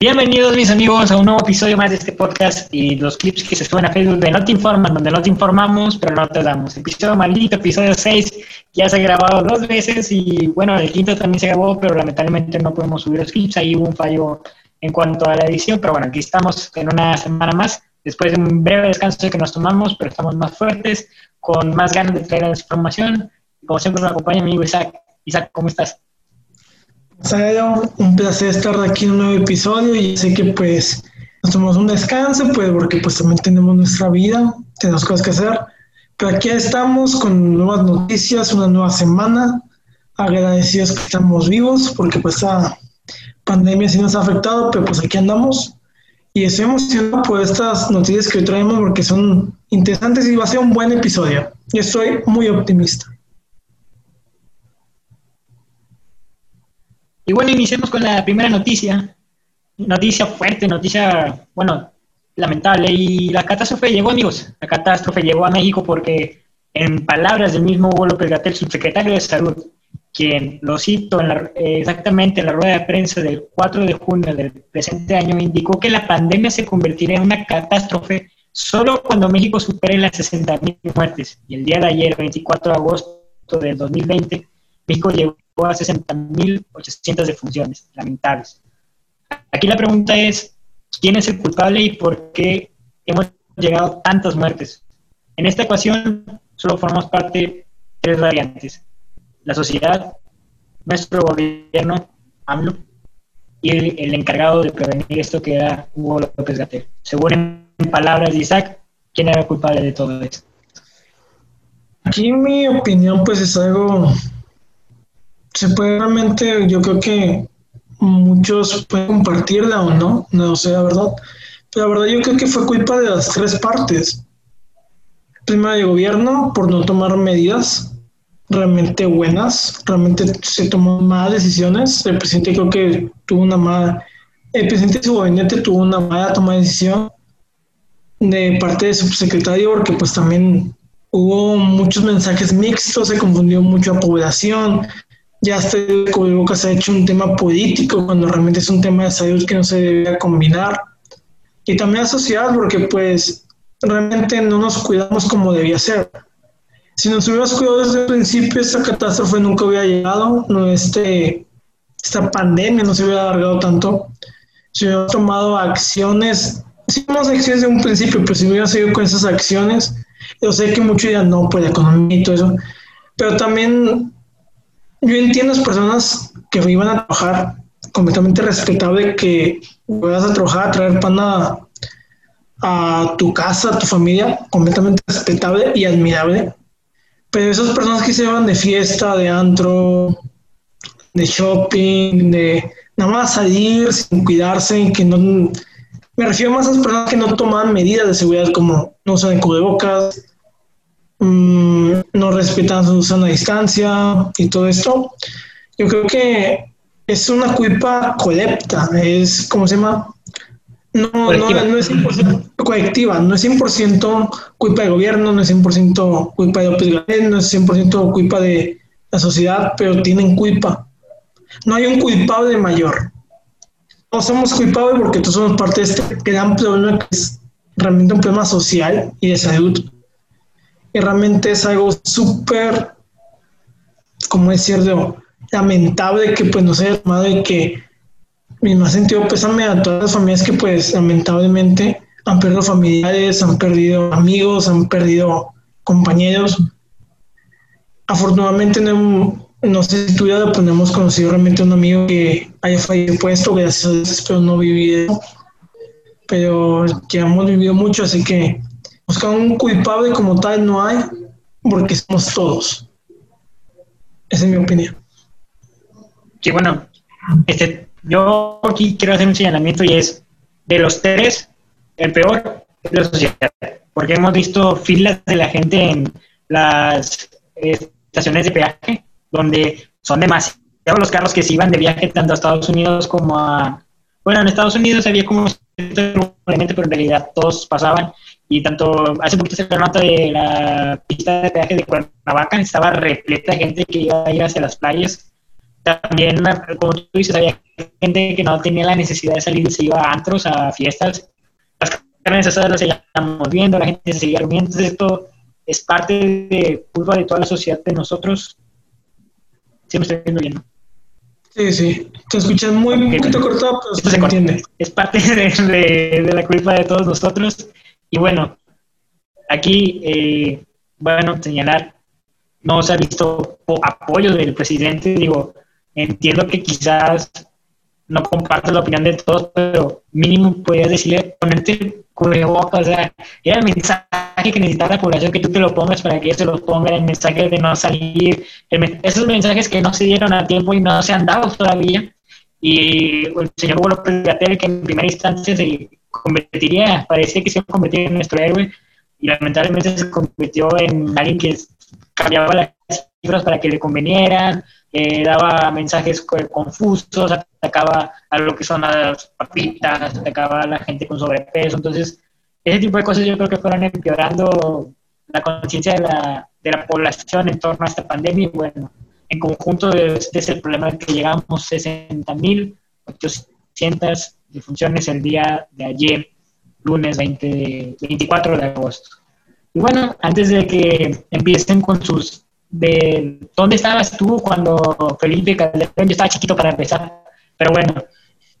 Bienvenidos mis amigos a un nuevo episodio más de este podcast y los clips que se suben a Facebook de No Te Informan, donde no te informamos, pero no te damos. Episodio maldito, episodio 6, ya se ha grabado dos veces y bueno, el quinto también se grabó, pero lamentablemente no podemos subir los clips, ahí hubo un fallo en cuanto a la edición, pero bueno, aquí estamos en una semana más, después de un breve descanso que nos tomamos, pero estamos más fuertes, con más ganas de traer la información. Como siempre me acompaña mi amigo Isaac. Isaac, ¿cómo estás? Un placer estar aquí en un nuevo episodio y sé que pues nos tomamos un descanso, pues porque pues también tenemos nuestra vida, tenemos cosas que hacer, pero aquí estamos con nuevas noticias, una nueva semana, agradecidos que estamos vivos porque pues esta pandemia sí nos ha afectado, pero pues aquí andamos y estoy emocionado por estas noticias que hoy traemos porque son interesantes y va a ser un buen episodio. y estoy muy optimista. Y bueno, iniciemos con la primera noticia. Noticia fuerte, noticia, bueno, lamentable. Y la catástrofe llegó, amigos. La catástrofe llegó a México porque, en palabras del mismo Hugo López Gatel, subsecretario de Salud, quien, lo cito exactamente en la rueda de prensa del 4 de junio del presente año, indicó que la pandemia se convertiría en una catástrofe solo cuando México supere las 60.000 muertes. Y el día de ayer, 24 de agosto del 2020, México llegó a 60.800 defunciones, lamentables. Aquí la pregunta es, ¿quién es el culpable y por qué hemos llegado a tantas muertes? En esta ecuación solo formamos parte de tres variantes. La sociedad, nuestro gobierno, AMLO, y el, encargado de prevenir esto que era Hugo López Gatel. Según en palabras de Isaac, ¿quién era el culpable de todo esto? Aquí mi opinión pues es algo se puede realmente, yo creo que muchos pueden compartirla o no, no sé la verdad, pero la verdad yo creo que fue culpa de las tres partes. Primero de gobierno por no tomar medidas realmente buenas, realmente se tomó malas decisiones, el presidente creo que tuvo una mala, el presidente de su gabinete tuvo una mala toma de decisión de parte de su secretario porque pues también hubo muchos mensajes mixtos, se confundió mucho a población, ya este boca se ha hecho un tema político cuando realmente es un tema de salud que no se debe combinar. Y también la sociedad, porque pues realmente no nos cuidamos como debía ser. Si nos hubiéramos cuidado desde el principio, esta catástrofe nunca hubiera llegado, no este, esta pandemia no se hubiera alargado tanto. Si hubiéramos tomado acciones, si hubiéramos acciones de un principio, pero si hubiéramos seguido con esas acciones, yo sé que muchos dirán, no, pues la economía y todo eso, pero también yo entiendo a las personas que iban a trabajar completamente respetable que vayas a trabajar a traer pan a, tu casa, a tu familia, completamente respetable y admirable. Pero esas personas que se van de fiesta, de antro, de shopping, de nada más salir sin cuidarse, que no... Me refiero más a esas personas que no toman medidas de seguridad como no usan cubrebocas, Mm, no respetan su sana distancia y todo esto. Yo creo que es una culpa colecta, es, ¿cómo se llama? No, no, no, es 100% colectiva, no es 100% culpa del gobierno, no es 100% culpa de López Gatel, no es 100% culpa de la sociedad, pero tienen culpa. No hay un culpable mayor. No somos culpables porque todos somos parte de este gran problema que es realmente un problema social y de salud y realmente es algo súper, como decirlo, lamentable que pues nos haya tomado y que mi más sentido pésame a todas las familias que pues lamentablemente han perdido familiares, han perdido amigos, han perdido compañeros. Afortunadamente no, no sé si tú ya lo ponemos conocido realmente un amigo que haya fallecido puesto, gracias a Dios, pero no viví Pero ya hemos vivido mucho, así que Buscar un culpable como tal no hay, porque somos todos. Esa es mi opinión. Sí, bueno, este, yo aquí quiero hacer un señalamiento y es, de los tres, el peor es la sociedad, porque hemos visto filas de la gente en las estaciones de peaje, donde son demasiados los carros que se iban de viaje tanto a Estados Unidos como a... Bueno, en Estados Unidos había como pero en realidad todos pasaban y tanto hace poquito se nota de la pista de peaje de Cuernavaca, estaba repleta de gente que iba a ir hacia las playas también, como tú dices, había gente que no tenía la necesidad de salir se iba a antros, a fiestas. Las carnes asadas las seguíamos viendo, la gente se seguía durmiendo. Entonces, esto es parte de culpa de toda la sociedad de nosotros. Siempre estoy viendo bien. Sí, sí. Te escuchas muy un poquito cortado, pero se, entiende. Es parte de, de, la culpa de todos nosotros. Y bueno, aquí, eh, bueno, señalar, no se ha visto apoyo del presidente. Digo, entiendo que quizás no comparto la opinión de todos, pero mínimo podrías decirle, ponerte cubrebocas, o sea, era el mensaje que necesitaba la población, que tú te lo pongas para que ellos se lo pongan, el mensaje de no salir, esos mensajes que no se dieron a tiempo y no se han dado todavía, y el señor Hugo López que en primera instancia se convertiría, parecía que se iba a convertir en nuestro héroe, y lamentablemente se convirtió en alguien que cambiaba las cifras para que le convenieran, eh, daba mensajes confusos, atacaba a lo que son las papitas, atacaba a la gente con sobrepeso. Entonces, ese tipo de cosas yo creo que fueron empeorando la conciencia de la, de la población en torno a esta pandemia. Y bueno, en conjunto, este es el problema al que llegamos 60.800 defunciones el día de ayer, lunes 20 24 de agosto. Y bueno, antes de que empiecen con sus de dónde estabas tú cuando Felipe Calderón, yo estaba chiquito para empezar, pero bueno,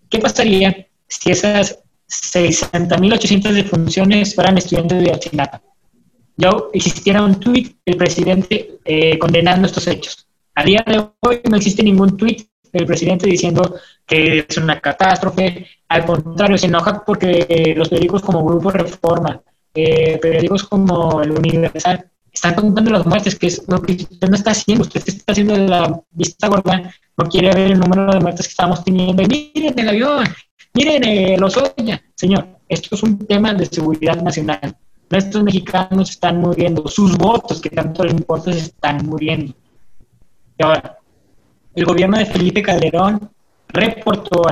¿qué pasaría si esas 60.800 defunciones fueran estudiantes de Ayotzinapa? Yo existiera un tuit del presidente eh, condenando estos hechos. A día de hoy no existe ningún tuit del presidente diciendo que es una catástrofe. Al contrario, se enoja porque los periódicos como Grupo Reforma, eh, periódicos como El Universal, están contando las muertes, que es lo que usted no está haciendo, usted está haciendo la vista gorda, no quiere ver el número de muertes que estamos teniendo. Y miren el avión, miren eh, los Oya. Señor, esto es un tema de seguridad nacional. Nuestros mexicanos están muriendo, sus votos, que tanto les importa, se están muriendo. Y ahora, el gobierno de Felipe Calderón reportó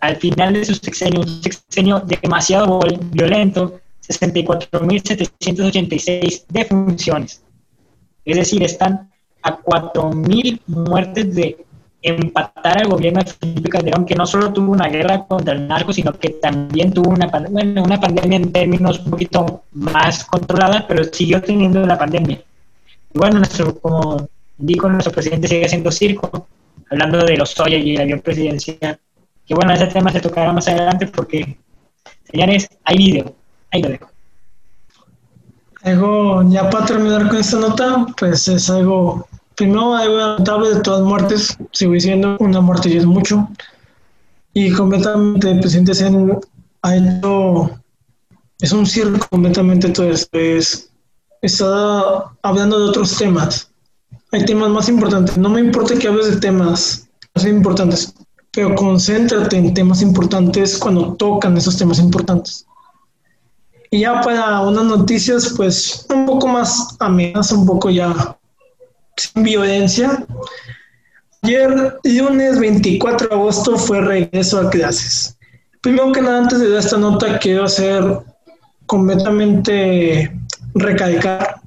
al final de su sexenio, un sexenio demasiado violento, 64.786 defunciones. Es decir, están a 4.000 muertes de empatar al gobierno de Felipe Calderón, que no solo tuvo una guerra contra el narco, sino que también tuvo una, bueno, una pandemia en términos un poquito más controlada, pero siguió teniendo la pandemia. Y bueno, nuestro, como dijo, nuestro presidente sigue haciendo circo, hablando de los Soya y el avión presidencial. Que bueno, ese tema se tocará más adelante porque, señores, hay video ahí lo dejo. Algo, ya para terminar con esta nota, pues es algo, primero algo lamentable de todas muertes, sigo diciendo, una muerte ya es mucho. Y completamente el presidente ha hecho, es un circo completamente todo esto, es, está hablando de otros temas. Hay temas más importantes, no me importa que hables de temas más importantes, pero concéntrate en temas importantes cuando tocan esos temas importantes. Y ya para unas noticias, pues un poco más amenas, un poco ya sin violencia. Ayer, lunes 24 de agosto, fue regreso a clases. Primero que nada, antes de dar esta nota, quiero hacer completamente recalcar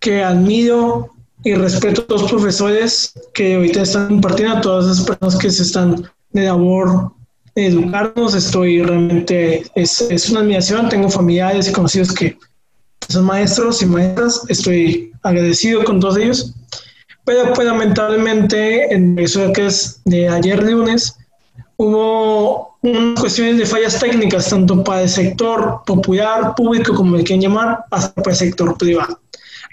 que admiro y respeto a los profesores que ahorita están impartiendo, a todas esas personas que se están de labor educarnos, estoy realmente, es, es, una admiración, tengo familiares y conocidos que son maestros y maestras, estoy agradecido con todos ellos, pero pues lamentablemente en eso que es de ayer lunes, hubo unas cuestiones de fallas técnicas, tanto para el sector popular, público, como el quieren llamar, hasta para el sector privado.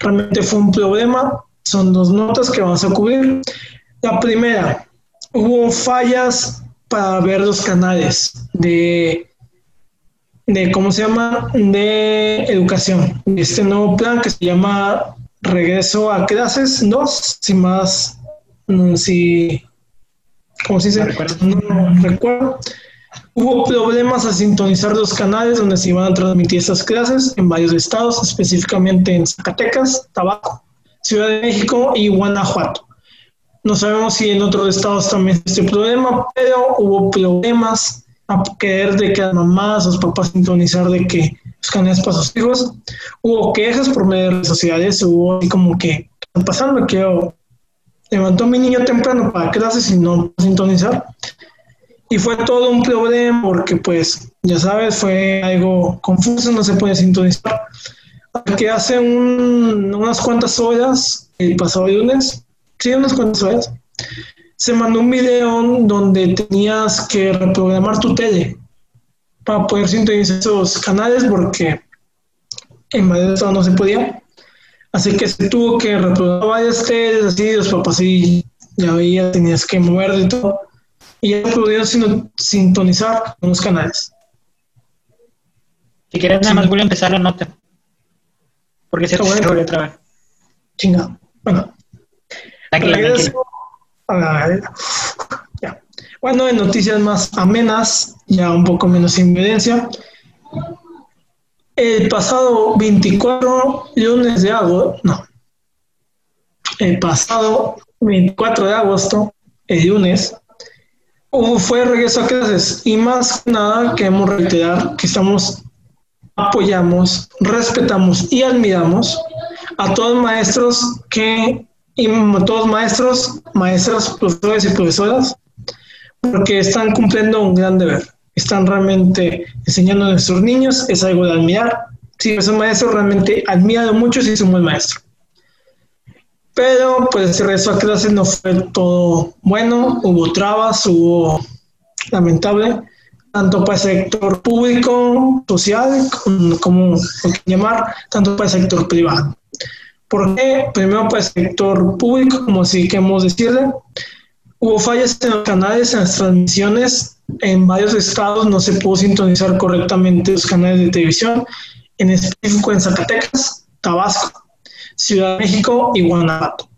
Realmente fue un problema, son dos notas que vamos a cubrir. La primera, hubo fallas para ver los canales de, de ¿cómo se llama? De educación. Este nuevo plan que se llama Regreso a clases 2, si más, mm, si, ¿cómo se dice? No recuerdo. Hubo problemas a sintonizar los canales donde se iban a transmitir estas clases en varios estados, específicamente en Zacatecas, Tabaco, Ciudad de México y Guanajuato. No sabemos si en otros estados también este problema, pero hubo problemas a querer de que las mamás, los papás sintonizar de que canales para sus hijos. Hubo quejas por medio de redes sociales, hubo así como que, ¿qué está pasando? Quiero levantó mi niño temprano para clases y no sintonizar. Y fue todo un problema porque, pues, ya sabes, fue algo confuso, no se puede sintonizar. Que hace unas cuantas horas, el pasado lunes, sí, unas cuantas horas, se mandó un video donde tenías que reprogramar tu tele para poder sintonizar esos canales porque en varios no se podía. Así que se tuvo que reprogramar varias teles, así los papás sí, ya veía, tenías que mover y todo. Y ya pudieron sintonizar unos canales. Si quieres, nada más a empezar la nota. Porque se puede volver otra vez. Chingado. Bueno. Ya. Bueno, en noticias más amenas, ya un poco menos sin violencia. El pasado 24 lunes de agosto, no, el pasado 24 de agosto, el lunes, fue regreso a clases y más que nada queremos reiterar que estamos, apoyamos, respetamos y admiramos a todos maestros que, y todos maestros, maestras, profesores y profesoras, porque están cumpliendo un gran deber están realmente enseñando a nuestros niños, es algo de admirar. Si es un maestro, realmente admirado mucho si es un buen maestro. Pero pues el regreso a clases no fue todo bueno, hubo trabas, hubo lamentable, tanto para el sector público, social, como llamar, tanto para el sector privado. ¿Por qué? Primero para el sector público, como si queremos decirle, hubo fallas en los canales, en las transmisiones en varios estados no se pudo sintonizar correctamente los canales de televisión, en específico en Zacatecas, Tabasco, Ciudad de México y Guanajuato.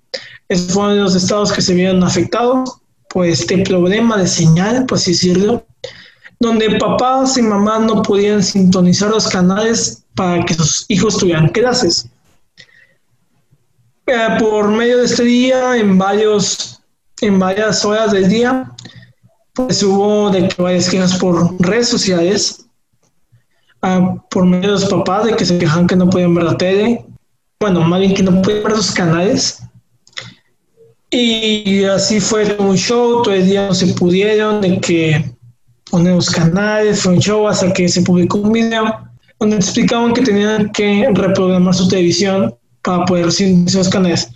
Esos fueron los estados que se vieron afectados por este problema de señal, por así decirlo, donde papás y mamás no podían sintonizar los canales para que sus hijos tuvieran clases. Eh, por medio de este día, en, varios, en varias horas del día, pues hubo de que varias quejas por redes sociales, ah, por medio de los papás de que se quejan que no podían ver la tele, bueno, más bien que no podían ver los canales. Y así fue un show, todo el día no se pudieron, de que poner los canales, fue un show hasta que se publicó un video donde explicaban que tenían que reprogramar su televisión para poder sintonizar los canales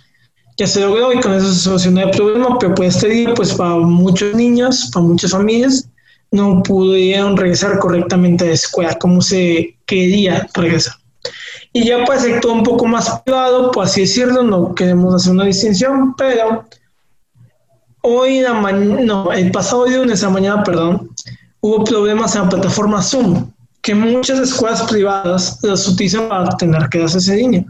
ya se logró y con eso se solucionó el problema, pero pues este día, pues para muchos niños, para muchas familias, no pudieron regresar correctamente a la escuela como se quería regresar. Y ya para el sector un poco más privado, pues así decirlo, no queremos hacer una distinción, pero hoy, la no, el pasado lunes a mañana, perdón, hubo problemas en la plataforma Zoom, que muchas escuelas privadas las utilizan para tener que hacer ese niño.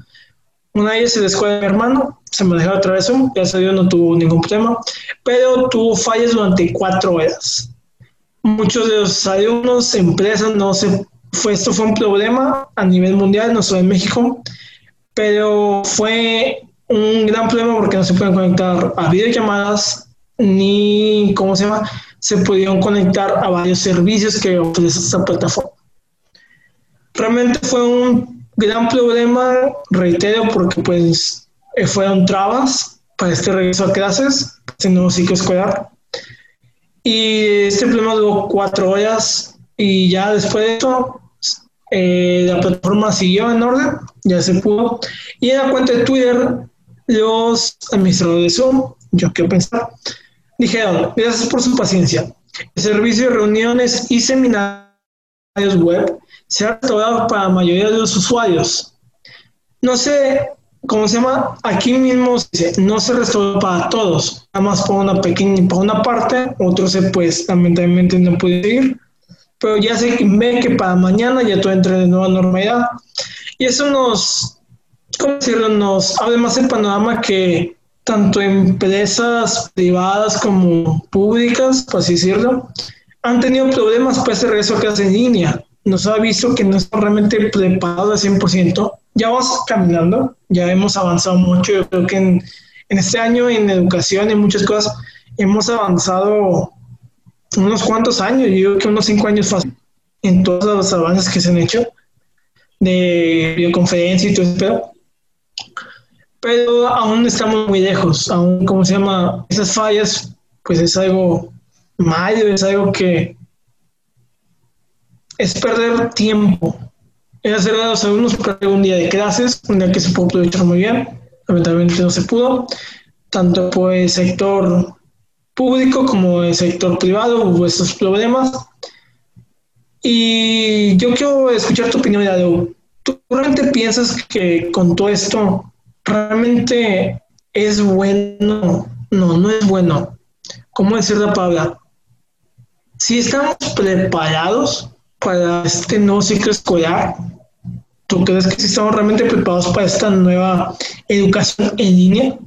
Una de ellas es la escuela de mi hermano, se manejaba otra vez Zoom, ya se no tuvo ningún problema, pero tuvo fallas durante cuatro horas. Muchos de los alumnos, empresas, no se fue, esto fue un problema a nivel mundial, no solo en México, pero fue un gran problema porque no se pueden conectar a videollamadas ni, ¿cómo se llama? Se pudieron conectar a varios servicios que ofrece esta plataforma. Realmente fue un gran problema, reitero, porque pues eh, fueron trabas para este regreso a clases, este nuevo ciclo escolar. Y este problema duró cuatro horas y ya después de eso eh, la plataforma siguió en orden, ya se pudo. Y en la cuenta de Twitter, los administradores Zoom, yo quiero pensar, dijeron, gracias por su paciencia. El servicio de reuniones y seminarios web se ha restaurado para la mayoría de los usuarios. No sé ¿cómo se llama? Aquí mismo no se restauró para todos, nada más para una pequeña, para una parte, otros pues lamentablemente no puede ir, pero ya se ve que para mañana ya todo entra de nueva normalidad. Y eso nos, ¿cómo decirlo? Nos abre más el panorama que tanto empresas privadas como públicas, por así decirlo, han tenido problemas para ese regreso a clase en línea. Nos ha visto que no están realmente preparados al 100% ya vamos caminando, ya hemos avanzado mucho. Yo creo que en, este año en educación, en muchas cosas, hemos avanzado unos cuantos años, yo creo que unos cinco años fácil, en todos los avances que se han hecho de videoconferencia y todo eso. Aún estamos muy lejos, aún, ¿cómo se llama? Esas fallas, pues es algo malo, es algo que es perder tiempo. Es hacer a los alumnos perder un día de clases, un día que se pudo aprovechar muy bien, lamentablemente no se pudo, tanto por el sector público como el sector privado hubo estos problemas. Y yo quiero escuchar tu opinión, Yadeu. ¿Tú realmente piensas que con todo esto realmente es bueno? No, no es bueno. ¿Cómo decir la palabra? Si estamos preparados para este nuevo ciclo escolar, ¿tú crees que si estamos realmente preparados para esta nueva educación en línea?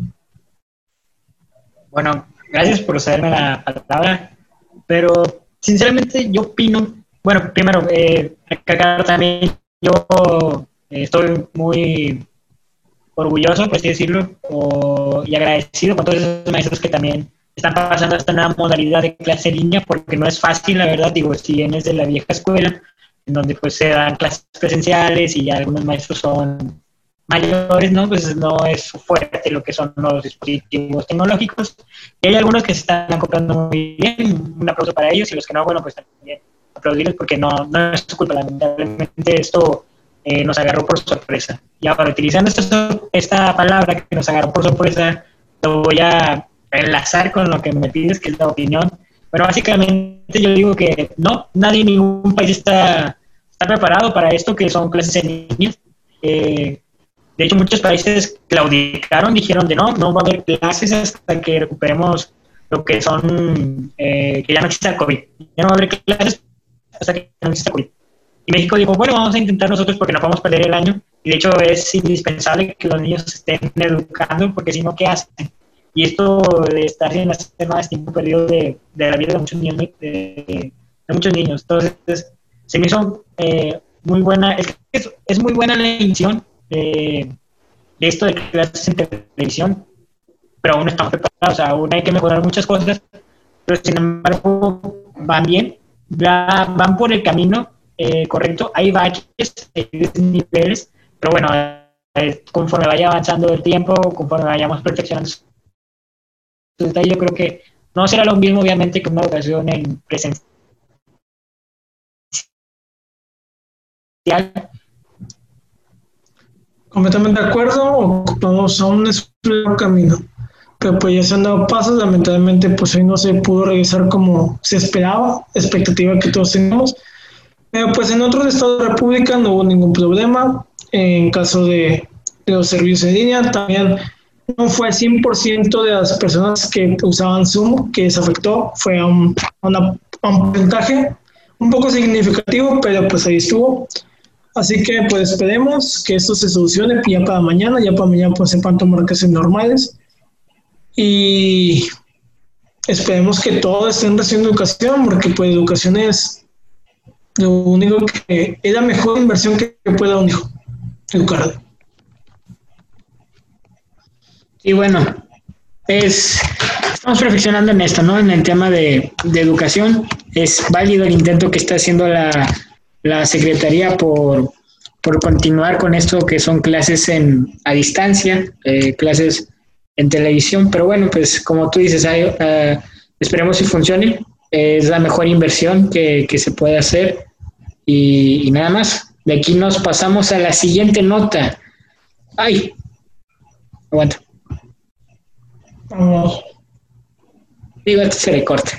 Bueno, gracias por cederme la palabra, pero sinceramente yo opino, bueno, primero, eh, acá también yo eh, estoy muy orgulloso, por así decirlo, y agradecido con todos esos maestros que también están pasando esta nueva modalidad de clase en línea, porque no es fácil, la verdad, digo, si vienes de la vieja escuela, en donde pues se dan clases presenciales y algunos maestros son mayores, ¿no? Pues no es fuerte lo que son los dispositivos tecnológicos. Y hay algunos que se están acoplando muy bien, un aplauso para ellos, y los que no, bueno, pues también aplaudirles porque no, no es su culpa, lamentablemente esto eh, nos agarró por sorpresa. Y ahora, utilizando esta, esta palabra que nos agarró por sorpresa, lo voy a enlazar con lo que me pides, que es la opinión. Bueno, básicamente yo digo que no, nadie en ningún país está, está preparado para esto, que son clases en línea. Eh, de hecho, muchos países claudicaron, dijeron de no, no va a haber clases hasta que recuperemos lo que son, eh, que ya no exista COVID. Ya no va a haber clases hasta que no exista COVID. Y México dijo, bueno, vamos a intentar nosotros porque no podemos perder el año. Y de hecho es indispensable que los niños estén educando porque si no, ¿qué hacen? Y esto de estar en las más tiempo perdido de, de, la vida de muchos niños, de, muchos niños. Entonces, se me hizo eh, muy buena, es, es, muy buena la intención de, esto de clases en televisión, pero aún no estamos preparados, aún hay que mejorar muchas cosas, pero sin embargo van bien, van por el camino eh, correcto, hay baches, hay niveles, pero bueno, eh, conforme vaya avanzando el tiempo, conforme vayamos perfeccionando yo creo que no será lo mismo, obviamente, que una educación en presencial. Completamente de acuerdo, vamos aún es un camino. Pero pues ya se han dado pasos, lamentablemente pues hoy no se pudo regresar como se esperaba, expectativa que todos teníamos. Pero pues en otros estados de República no hubo ningún problema. En caso de, los servicios en línea, también no fue el 100% de las personas que usaban Zoom que se afectó, fue a un, porcentaje un poco significativo, pero pues ahí estuvo. Así que pues esperemos que esto se solucione ya para mañana, ya para mañana pues sepan tomar clases normales. Y esperemos que todos estén recibiendo educación, porque pues educación es lo único que es la mejor inversión que, que pueda un hijo, educarlo. Y bueno, es, estamos perfeccionando en esto, ¿no? En el tema de, educación. Es válido el intento que está haciendo la, Secretaría por, continuar con esto que son clases en, a distancia, eh, clases en televisión, pero bueno, pues como tú dices, uh, esperemos si funcione. Es la mejor inversión que, se puede hacer y, y nada más. De aquí nos pasamos a la siguiente nota. Ay, aguanta. Vamos. Digo, esto se le corta.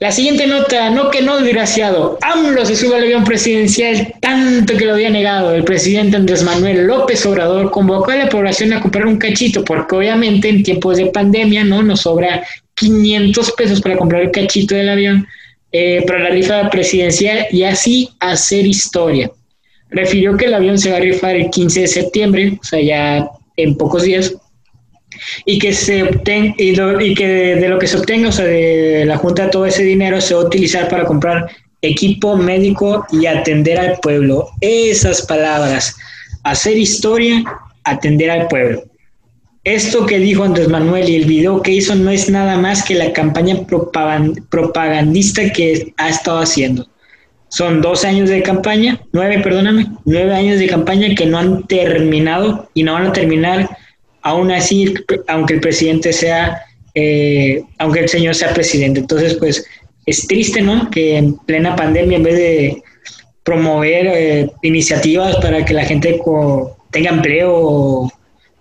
La siguiente nota, no que no, desgraciado. AMLO se sube al avión presidencial tanto que lo había negado. El presidente Andrés Manuel López Obrador convocó a la población a comprar un cachito, porque obviamente en tiempos de pandemia no nos sobra 500 pesos para comprar el cachito del avión eh, para la rifa presidencial y así hacer historia. Refirió que el avión se va a rifar el 15 de septiembre, o sea, ya en pocos días y que se obtenga y, que de, lo que se obtenga, o sea, de la junta todo ese dinero se va a utilizar para comprar equipo médico y atender al pueblo. Esas palabras, hacer historia, atender al pueblo. Esto que dijo Andrés Manuel y el video que hizo no es nada más que la campaña propagandista que ha estado haciendo. son dos años de campaña, nueve, perdóname, nueve años de campaña que no han terminado y no van a terminar, aún así, aunque el presidente sea, eh, aunque el señor sea presidente. Entonces, pues es triste, ¿no? Que en plena pandemia, en vez de promover eh, iniciativas para que la gente tenga empleo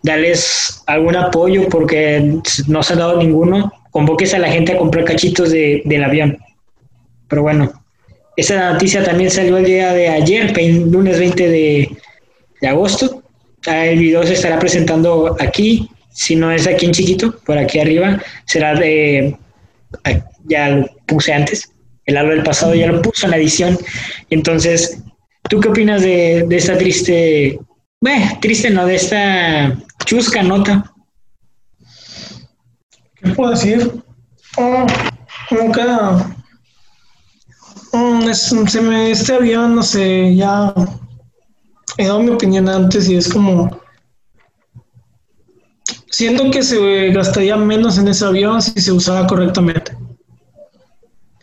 darles algún apoyo porque no se ha dado ninguno, convoques a la gente a comprar cachitos de, del avión. Pero bueno, esa noticia también salió el día de ayer, lunes 20 de, agosto. El video se estará presentando aquí, si no es aquí en chiquito, por aquí arriba, será de, ya lo puse antes, el árbol del pasado ya lo puso en la edición. Entonces, ¿tú qué opinas de, esta triste, bueno, triste no, de esta chusca nota? ¿Qué puedo decir? Oh, nunca. Mm, se me, este avión, no sé, ya he dado mi opinión antes y es como. Siento que se gastaría menos en ese avión si se usara correctamente.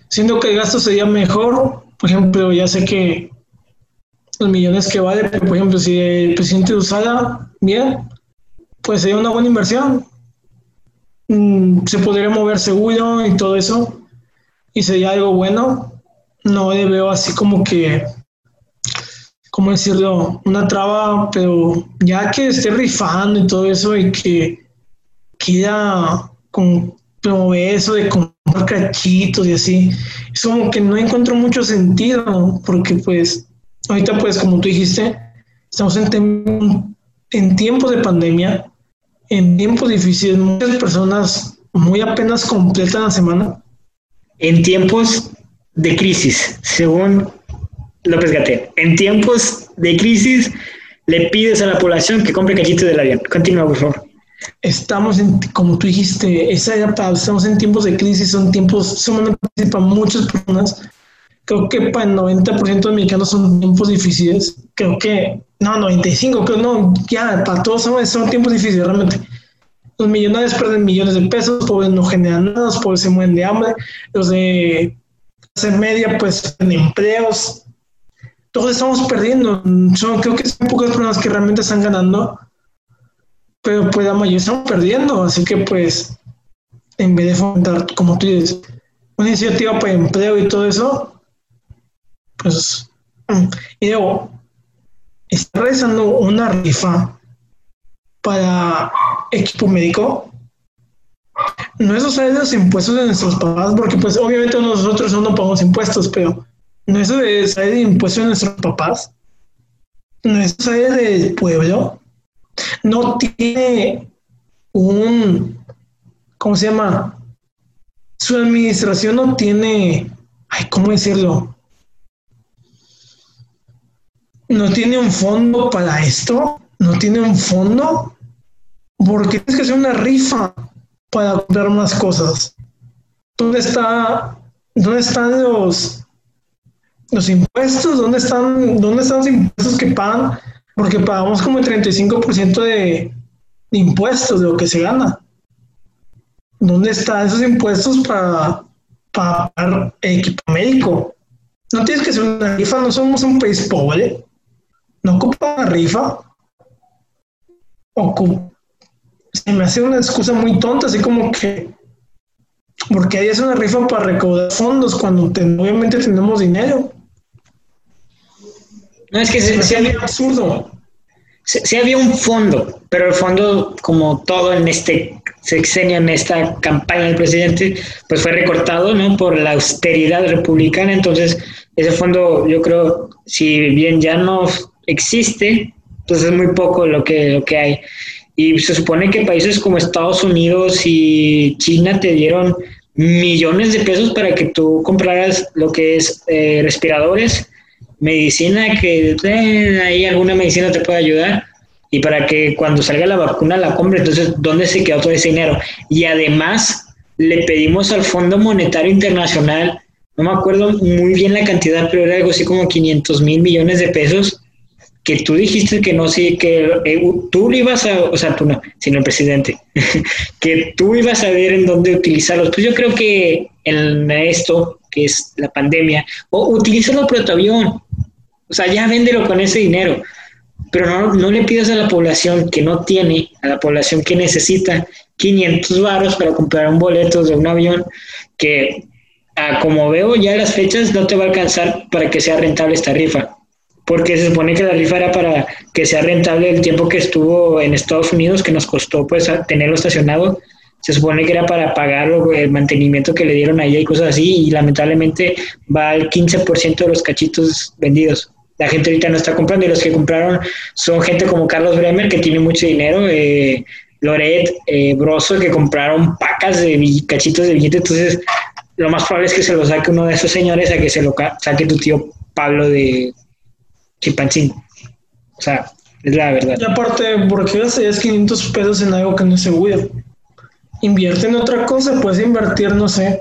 Siento que el gasto sería mejor. Por ejemplo, ya sé que los millones que vale, pero por ejemplo, si el presidente usara bien, pues sería una buena inversión. Mm, se podría mover seguro y todo eso, y sería algo bueno. No le veo así como que, ¿cómo decirlo? Una traba, pero ya que esté rifando y todo eso y que quiera con promover eso de comprar cachitos y así, es como que no encuentro mucho sentido, porque pues ahorita pues como tú dijiste, estamos en, en tiempos de pandemia en tiempos difíciles, muchas personas muy apenas completan la semana. En tiempos de crisis, según López Gatel, en tiempos de crisis le pides a la población que compre cachitos del avión. Continúa, por favor. Estamos en, como tú dijiste, esa estamos en tiempos de crisis, son tiempos sumamente para muchas personas. Creo que para el 90% de mexicanos son tiempos difíciles. Creo que no, 95, creo no, ya, para todos son, tiempos difíciles, realmente. Los millonarios pierden millones de pesos, pobres no generan nada, los pobres se mueren de hambre, los de clase media pues en empleos, todos estamos perdiendo. Son, creo que son pocas personas que realmente están ganando, pero pues la mayoría estamos perdiendo, así que pues en vez de fomentar, como tú dices, una iniciativa para empleo y todo eso, pues, mm, y luego, está realizando una rifa para equipo médico, no es usar los impuestos de nuestros papás, porque pues obviamente nosotros no pagamos impuestos, pero no es de de impuestos de nuestros papás, no es del pueblo, no tiene un, ¿cómo se llama? Su administración no tiene, ay, ¿cómo decirlo? No tiene un fondo para esto, no tiene un fondo, porque tienes que hacer una rifa para comprar más cosas. ¿Dónde está, dónde están los, los impuestos? ¿Dónde están, dónde están los impuestos que pagan? Porque pagamos como el 35% de, de impuestos de lo que se gana. ¿Dónde están esos impuestos para, para pagar equipo médico? No tienes que hacer una rifa, no somos un país pobre no ocupa una rifa. Se me hace una excusa muy tonta, así como que. Porque ahí es una rifa para recaudar fondos cuando obviamente tenemos dinero. No, es que se, había absurdo. Sí, había un fondo, pero el fondo, como todo en este sexenio, en esta campaña del presidente, pues fue recortado, ¿no? Por la austeridad republicana. Entonces, ese fondo, yo creo, si bien ya no existe, entonces es muy poco lo que, lo que hay. Y se supone que países como Estados Unidos y China te dieron millones de pesos para que tú compraras lo que es eh, respiradores, medicina, que eh, ahí alguna medicina te puede ayudar, y para que cuando salga la vacuna la compre. Entonces, ¿dónde se quedó todo ese dinero? Y además, le pedimos al Fondo Monetario Internacional, no me acuerdo muy bien la cantidad, pero era algo así como 500 mil millones de pesos que tú dijiste que no, sí, que eh, tú ibas a, o sea, tú no, sino el presidente, que tú ibas a ver en dónde utilizarlos. Pues yo creo que en esto, que es la pandemia, o utilízalo para tu avión. O sea, ya véndelo con ese dinero. Pero no, no le pidas a la población que no tiene, a la población que necesita 500 baros para comprar un boleto de un avión que, como veo ya las fechas, no te va a alcanzar para que sea rentable esta rifa porque se supone que la rifa era para que sea rentable el tiempo que estuvo en Estados Unidos, que nos costó pues tenerlo estacionado, se supone que era para pagar el mantenimiento que le dieron ahí y cosas así, y lamentablemente va al 15% de los cachitos vendidos. La gente ahorita no está comprando y los que compraron son gente como Carlos Bremer, que tiene mucho dinero, eh, Loret, eh, Broso, que compraron pacas de cachitos de billetes, entonces lo más probable es que se lo saque uno de esos señores a que se lo saque tu tío Pablo de chimpancín. O sea, es la verdad. Y aparte, ¿por qué gastarías 500 pesos en algo que no es seguro? Invierte en otra cosa, puedes invertir, no sé,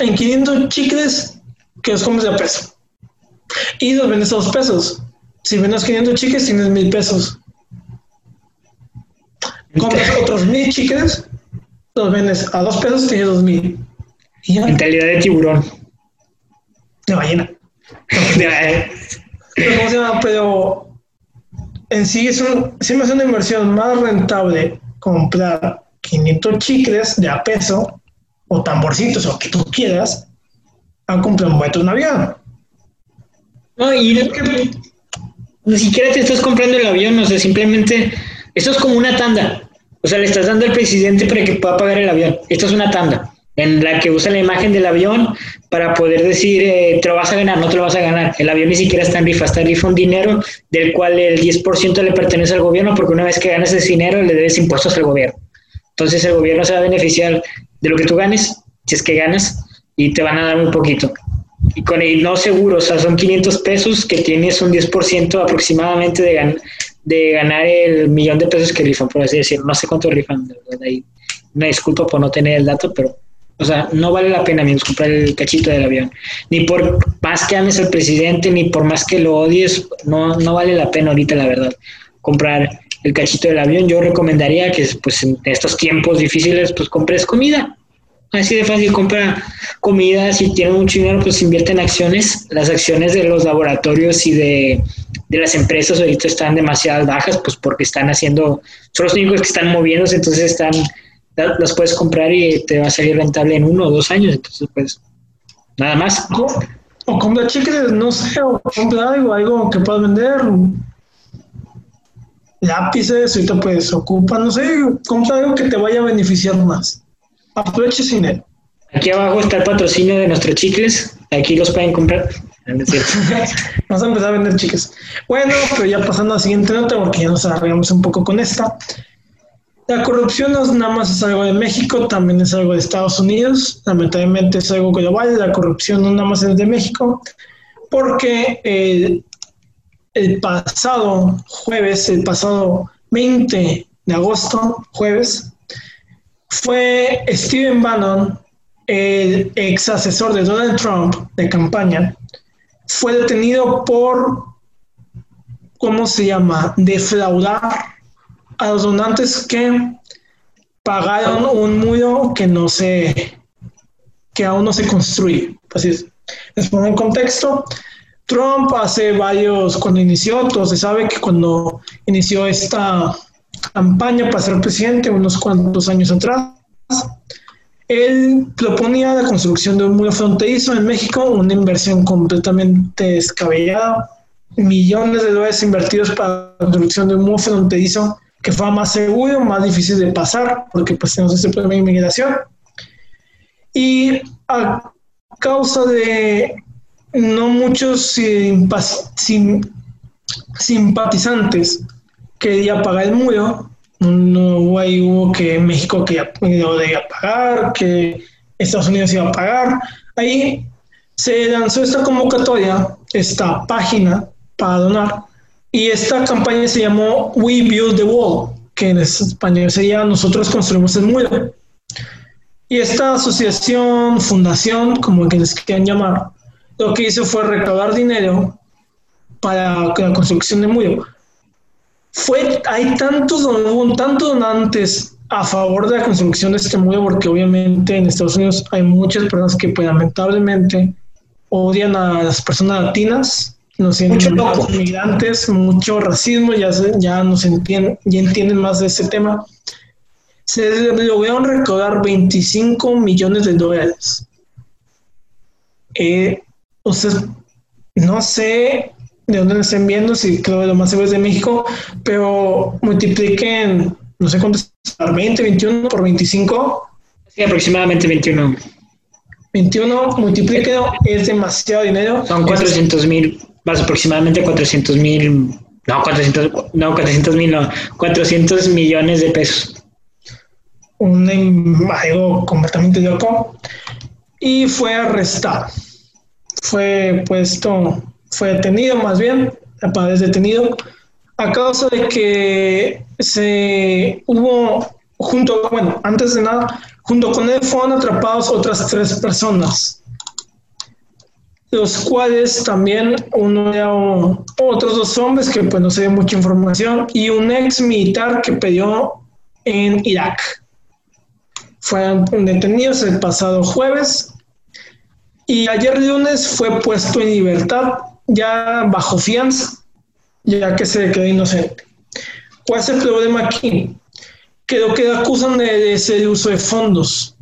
en 500 chicles que los comes de a peso. Y los vendes a dos pesos. Si vendes 500 chicles, tienes mil pesos. Compras otros mil chicles, los vendes a dos pesos, tienes dos mil. Mentalidad de tiburón. De ballena. Pero en sí es un, si me hace una inversión más rentable comprar 500 chicles de a peso o tamborcitos o que tú quieras a comprar un boleto de un avión. No, y ni siquiera te estás comprando el avión, o sea, simplemente esto es como una tanda. O sea, le estás dando al presidente para que pueda pagar el avión. Esto es una tanda en la que usa la imagen del avión para poder decir, eh, te lo vas a ganar, no te lo vas a ganar. El avión ni siquiera está en rifa, está en rifa un dinero del cual el 10% le pertenece al gobierno, porque una vez que ganas ese dinero le debes impuestos al gobierno. Entonces el gobierno se va a beneficiar de lo que tú ganes, si es que ganas, y te van a dar un poquito. Y con el no seguro, o sea, son 500 pesos que tienes un 10% aproximadamente de, de ganar el millón de pesos que rifan, por así decirlo. No sé cuánto rifan, de. Ahí, una disculpa por no tener el dato, pero o sea, no vale la pena, amigos, comprar el cachito del avión. Ni por más que ames al presidente, ni por más que lo odies, no, no vale la pena ahorita, la verdad, comprar el cachito del avión. Yo recomendaría que, pues, en estos tiempos difíciles, pues, compres comida. Así de fácil, compra comida. Si tiene mucho dinero, pues invierte en acciones. Las acciones de los laboratorios y de, de las empresas ahorita están demasiado bajas, pues porque están haciendo, son los únicos que están moviéndose, entonces están las puedes comprar y te va a salir rentable en uno o dos años, entonces pues nada más. O, compra chicles, no sé, o compra algo, algo que puedas vender, lápices, ahorita pues ocupa, no sé, compra algo que te vaya a beneficiar más. Aproveche sin él. Aquí abajo está el patrocinio de nuestros chicles, aquí los pueden comprar. Vamos a empezar a vender chicles. Bueno, pero ya pasando a la siguiente nota, porque ya nos arreglamos un poco con esta. La corrupción no nada más es algo de México, también es algo de Estados Unidos. Lamentablemente es algo global. La corrupción no nada más es de México, porque el, el pasado jueves, el pasado 20 de agosto, jueves, fue Steven Bannon, el ex asesor de Donald Trump de campaña, fue detenido por, ¿cómo se llama?, defraudar a los donantes que pagaron un muro que no se, que aún no se construye. Así es. Les pongo en contexto. Trump hace varios, cuando inició, todo se sabe que cuando inició esta campaña para ser presidente, unos cuantos años atrás, él proponía la construcción de un muro fronterizo en México, una inversión completamente descabellada, millones de dólares invertidos para la construcción de un muro fronterizo que fue más seguro, más difícil de pasar, porque pues tenemos este problema de inmigración. Y a causa de no muchos simpatizantes quería pagar el muro, no ahí hubo que México quería, debía pagar, que Estados Unidos iba a pagar. Ahí se lanzó esta convocatoria, esta página para donar, y esta campaña se llamó We Build the Wall, que en español sería Nosotros construimos el muro. Y esta asociación, fundación, como que les quieran llamar, lo que hizo fue recaudar dinero para la construcción del muro. Fue, hay tantos, tantos donantes a favor de la construcción de este muro porque obviamente en Estados Unidos hay muchas personas que pues, lamentablemente odian a las personas latinas, no mucho inmigrantes, mucho racismo, ya, ya, nos entienden, ya entienden más de ese tema. Se lograron recaudar 25 millones de dólares. Eh, no sé de dónde nos estén viendo, si creo que lo más seguro es de México, pero multipliquen, no sé cuánto es, 20, 21 por 25. Sí, aproximadamente 21. 21 multipliquen, es demasiado dinero. Son 400 mil, más aproximadamente 400 mil, no, 400, no, 400 mil, no, 400 millones de pesos. Un, algo completamente loco. Y fue arrestado. Fue puesto fue detenido más bien, es detenido, a causa de que se hubo, junto, bueno, antes de nada, junto con él fueron atrapados otras tres personas, los cuales también uno era otros dos hombres que pues no se ve mucha información y un ex militar que peleó en Irak. Fueron detenidos el pasado jueves y ayer lunes fue puesto en libertad ya bajo fianza, ya que se quedó inocente. ¿Cuál es el problema aquí? Que lo que acusan de ese uso de fondos.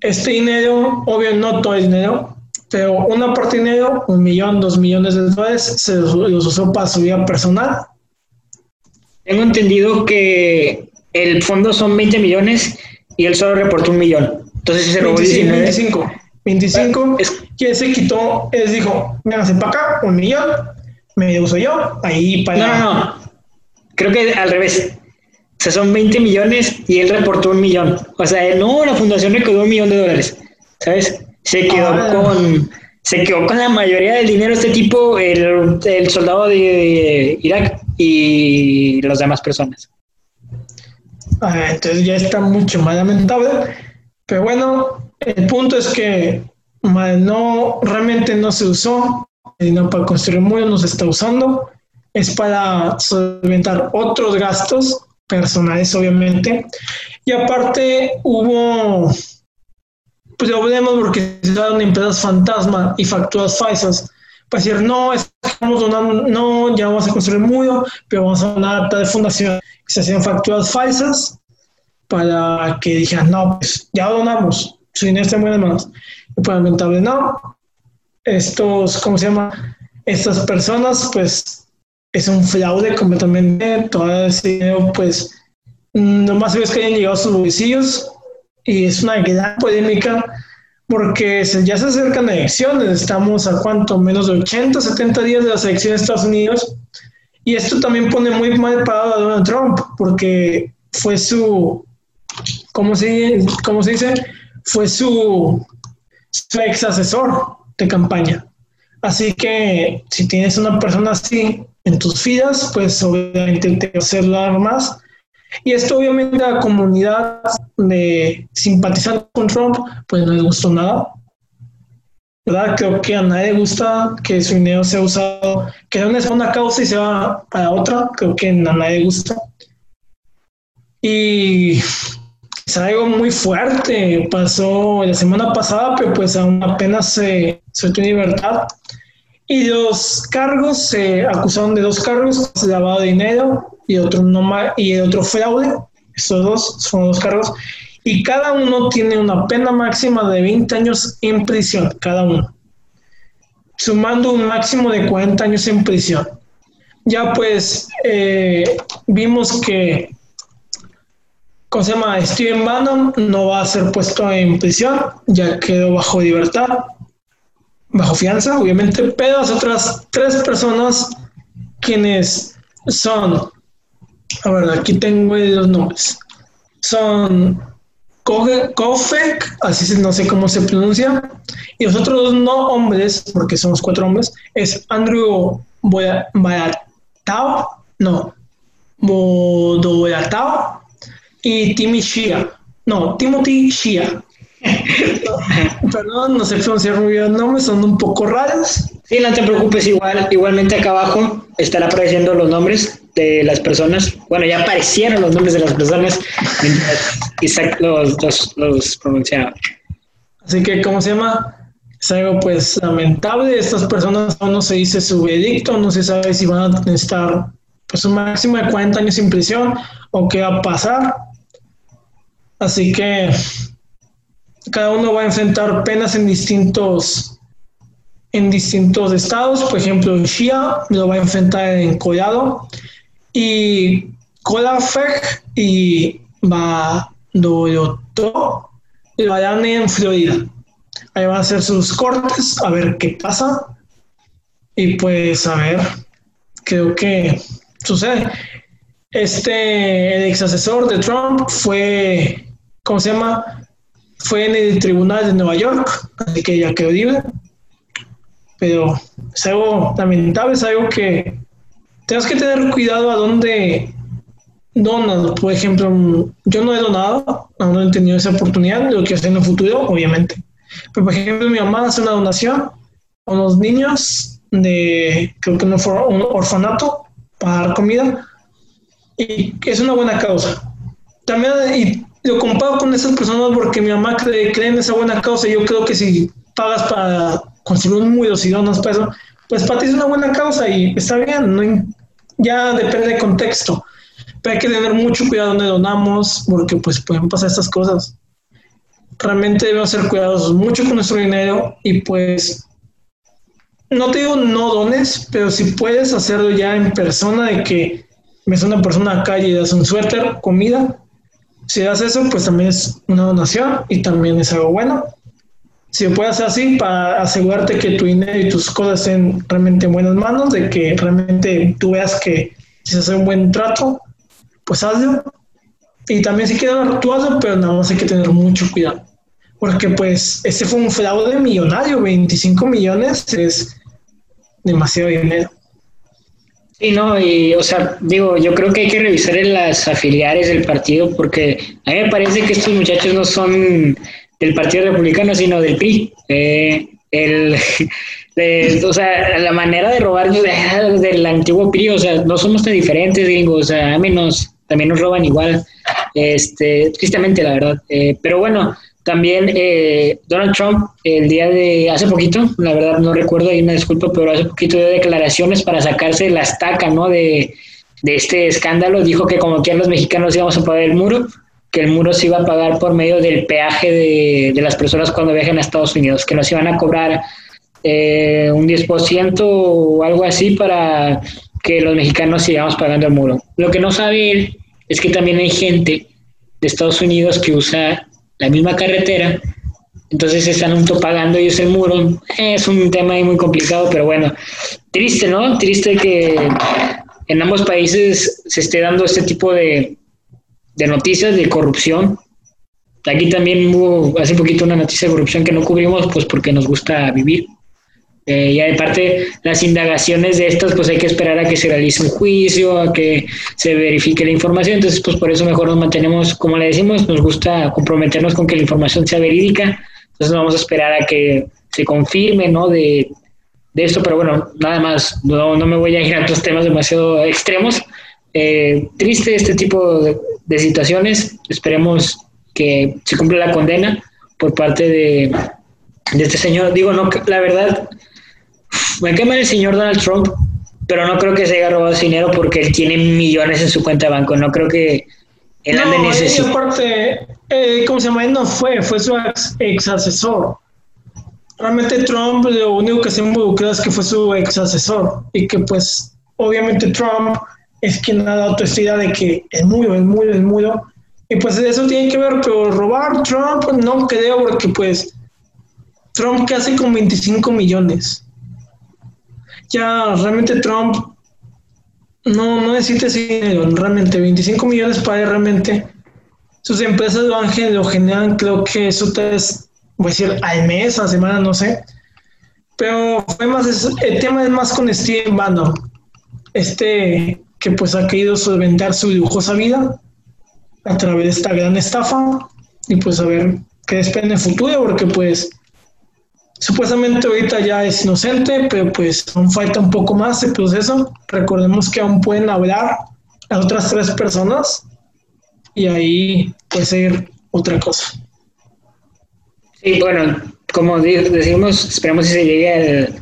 Este dinero, obvio no todo el dinero, pero una parte de dinero, un millón, dos millones de dólares, se los, usó para su vida personal. Tengo entendido que el fondo son 20 millones y él solo reportó un millón. Entonces se robó 25. 25, es, que se quitó, él dijo, hace para acá, un millón, me uso yo, ahí para... No, no, no, creo que al revés. O sea, son 20 millones y él reportó un millón. O sea, no, la fundación le quedó un millón de dólares, ¿sabes? Se quedó ah. con... Se quedó con la mayoría del dinero este tipo, el, el soldado de, Irak y las demás personas. Ah, entonces ya está mucho más lamentable. Pero bueno, el punto es que no, realmente no se usó, no para construir muros no se está usando, es para solventar otros gastos personales, obviamente. Y aparte hubo pues problemas porque se usaron empresas fantasma y facturas falsas para decir, no, estamos donando, no, ya vamos a construir muro, pero vamos a donar de fundación. Se hacían facturas falsas para que dijeran, no, pues ya donamos, su dinero está en buenas manos. Y pues lamentable no. Estos, ¿cómo se llama? Estas personas, pues es un fraude completamente. Todo ese dinero, pues nomás ves que hayan llegado a sus bolsillos y es una gran polémica porque ya se acercan elecciones. Estamos a cuánto, menos de 80, 70 días de las elecciones de Estados Unidos. Y esto también pone muy mal parado a Donald Trump porque fue su, ¿cómo se, cómo se dice? fue su, ex asesor de campaña. Así que si tienes una persona así en tus filas, pues obviamente te va a hacer más. Y esto obviamente a la comunidad de simpatizantes con Trump, pues no le gustó nada. ¿verdad? Creo que a nadie le gusta que su dinero sea usado, que no es una causa y se va para otra, creo que a nadie le gusta. Y es algo muy fuerte. Pasó la semana pasada, pero pues aún apenas se en libertad. Y los cargos, se acusaron de dos cargos, lavado de dinero y otro, no y otro fraude. Estos dos son dos cargos. Y cada uno tiene una pena máxima de 20 años en prisión, cada uno. Sumando un máximo de 40 años en prisión. Ya pues eh, vimos que ¿cómo se llama? Steven Bannon no va a ser puesto en prisión, ya quedó bajo libertad, bajo fianza, obviamente, pero las otras tres personas quienes son, a ver, aquí tengo los nombres, son Kofek, así no sé cómo se pronuncia, y los otros dos no hombres, porque somos cuatro hombres, es Andrew Boyatao, no, Bodoyatao y Timmy Shia. No, Timothy Shia. Perdón, no sé pronunciar muy bien nombres, son un poco raros. Sí, no te preocupes, igual, igualmente acá abajo estará apareciendo los nombres de las personas. Bueno, ya aparecieron los nombres de las personas Isaac los, los, los pronunciaba. Así que, ¿cómo se llama? Es algo pues lamentable. Estas personas aún no se dice su veredicto, no se sabe si van a estar pues un máximo de 40 años en prisión o qué va a pasar. Así que cada uno va a enfrentar penas en distintos en distintos estados, por ejemplo, Shia lo va a enfrentar en Colorado y Colafec y Badoroto lo harán en Florida. Ahí van a hacer sus cortes, a ver qué pasa. Y pues a ver, creo que sucede. Este, el ex asesor de Trump fue, ¿cómo se llama? Fue en el tribunal de Nueva York, así que ya quedó libre. Pero es algo lamentable, es algo que tenemos que tener cuidado a dónde donas. Por ejemplo, yo no he donado, aún no he tenido esa oportunidad, lo que hacer en el futuro, obviamente. Pero, por ejemplo, mi mamá hace una donación a unos niños de, creo que no fue un orfanato para dar comida y es una buena causa. También y lo comparo con esas personas porque mi mamá cree, cree en esa buena causa y yo creo que si pagas para construir un muro, si donas para eso, pues para ti es una buena causa y está bien, no, ya depende del contexto. Pero hay que tener mucho cuidado donde donamos porque pues pueden pasar estas cosas. Realmente debemos ser cuidadosos mucho con nuestro dinero y pues no te digo no dones, pero si puedes hacerlo ya en persona de que ves a una persona a calle y das un suéter, comida, si das eso, pues también es una donación y también es algo bueno. Si puedes hacer así para asegurarte que tu dinero y tus cosas estén realmente en buenas manos, de que realmente tú veas que si se hace un buen trato, pues hazlo. Y también si quieres hazlo, pero nada más hay que tener mucho cuidado. Porque pues ese fue un fraude millonario, 25 millones es demasiado dinero. Sí, no, y o sea, digo, yo creo que hay que revisar en las afiliares del partido porque a mí me parece que estos muchachos no son del Partido Republicano, sino del PRI. Eh, el, o sea, la manera de robar del antiguo PRI, o sea, no somos tan diferentes, digo, o sea, a menos también nos roban igual, este, tristemente, la verdad. Eh, pero bueno, también eh, Donald Trump, el día de hace poquito, la verdad no recuerdo, y me disculpo, pero hace poquito dio declaraciones para sacarse la estaca, ¿no? De, de este escándalo. Dijo que como que los mexicanos íbamos a pagar el muro, que el muro se iba a pagar por medio del peaje de, de las personas cuando viajen a Estados Unidos, que nos iban a cobrar eh, un 10% o algo así para que los mexicanos sigamos pagando el muro. Lo que no sabe él es que también hay gente de Estados Unidos que usa la misma carretera, entonces están pagando ellos el muro. Es un tema muy complicado, pero bueno, triste, ¿no? Triste que en ambos países se esté dando este tipo de, de noticias de corrupción. Aquí también hubo hace poquito una noticia de corrupción que no cubrimos, pues porque nos gusta vivir. Eh, y aparte, las indagaciones de estas, pues hay que esperar a que se realice un juicio, a que se verifique la información. Entonces, pues por eso mejor nos mantenemos, como le decimos, nos gusta comprometernos con que la información sea verídica. Entonces, vamos a esperar a que se confirme, ¿no? De, de esto, pero bueno, nada más, no, no me voy a ir a otros temas demasiado extremos. Eh, triste este tipo de, de situaciones. Esperemos que se cumpla la condena por parte de, de este señor. Digo, no, la verdad, me quema el señor Donald Trump, pero no creo que se haya robado ese dinero porque él tiene millones en su cuenta de banco. No creo que él ande no, en aparte, eh, ¿cómo se llama? Él no fue, fue su ex, asesor. Realmente Trump lo único que se involucró es que fue su ex asesor y que pues obviamente Trump es quien ha dado idea de que es muy, es muy, es muy. Y pues eso tiene que ver, pero robar Trump no creo porque pues Trump que hace con 25 millones ya realmente Trump no, no necesita ese dinero, realmente 25 millones para realmente. Sus empresas lo, han, lo generan, creo que eso es, voy a decir, al mes, a la semana, no sé. Pero fue más, el tema es más con Steven Bannon, este que pues ha querido solventar su lujosa vida a través de esta gran estafa y pues a ver que espera en el futuro, porque pues supuestamente ahorita ya es inocente, pero pues aún falta un poco más el proceso. Recordemos que aún pueden hablar a otras tres personas y ahí puede ser otra cosa. Sí, bueno, como decimos, esperemos que se llegue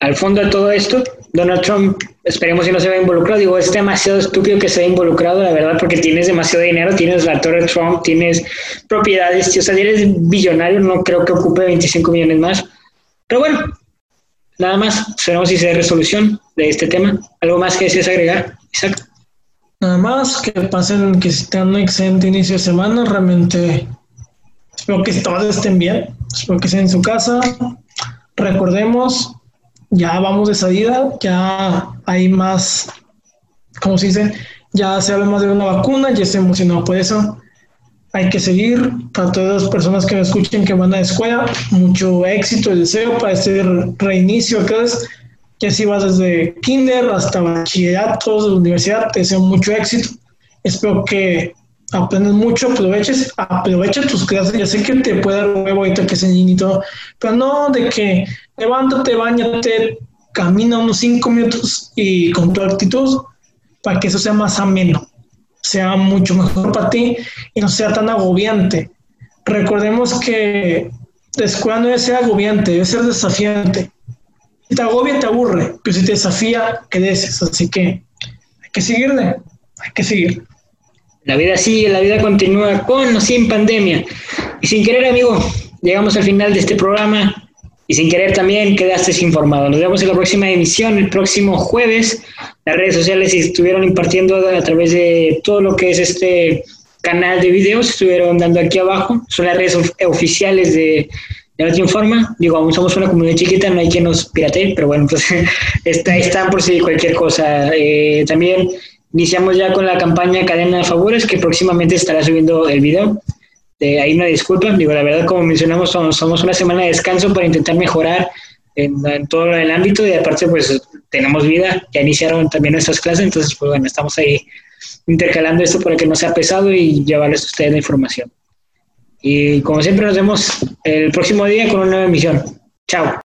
al, fondo de todo esto. Donald Trump, esperemos que no se vea involucrado. Digo, es demasiado estúpido que se vea involucrado, la verdad, porque tienes demasiado dinero, tienes la torre Trump, tienes propiedades, o sea, eres billonario, no creo que ocupe 25 millones más. Pero bueno, nada más, esperemos si se dé resolución de este tema. ¿Algo más que desees agregar, Isaac? Nada más, que pasen, que tengan un excelente inicio de semana, realmente espero que todos estén bien, espero que estén en su casa. Recordemos, ya vamos de salida, ya hay más, ¿cómo se dice? Ya se habla más de una vacuna, ya estoy emocionado por eso hay que seguir. Para todas las personas que me escuchen que van a la escuela, mucho éxito y deseo para este reinicio acá. Ya si vas desde kinder hasta bachillerato, universidad, te deseo mucho éxito. Espero que aprendas mucho, aproveches, aprovecha tus clases. Ya sé que te puede dar huevo ahorita que es y todo, pero no de que levántate, bañate, camina unos cinco minutos y con tu actitud para que eso sea más ameno sea mucho mejor para ti y no sea tan agobiante. Recordemos que la escuela no debe ser agobiante, debe ser desafiante. Si te agobia, te aburre, pero si te desafía, creces. Así que hay que seguirle, hay que seguir. La vida sigue, la vida continúa con o sin pandemia. Y sin querer, amigo, llegamos al final de este programa. Y sin querer también quedaste informado. Nos vemos en la próxima emisión, el próximo jueves. Las redes sociales estuvieron impartiendo a través de todo lo que es este canal de videos, estuvieron dando aquí abajo. Son las redes oficiales de, de la Informa. Digo, somos una comunidad chiquita, no hay quien nos piratee, pero bueno, pues está, están por si cualquier cosa. Eh, también iniciamos ya con la campaña Cadena de Favores, que próximamente estará subiendo el video de ahí una disculpa, digo, la verdad, como mencionamos, somos, una semana de descanso para intentar mejorar en, todo el ámbito y aparte, pues tenemos vida, ya iniciaron también nuestras clases, entonces, pues bueno, estamos ahí intercalando esto para que no sea pesado y llevarles a ustedes la información. Y como siempre, nos vemos el próximo día con una nueva emisión. Chao.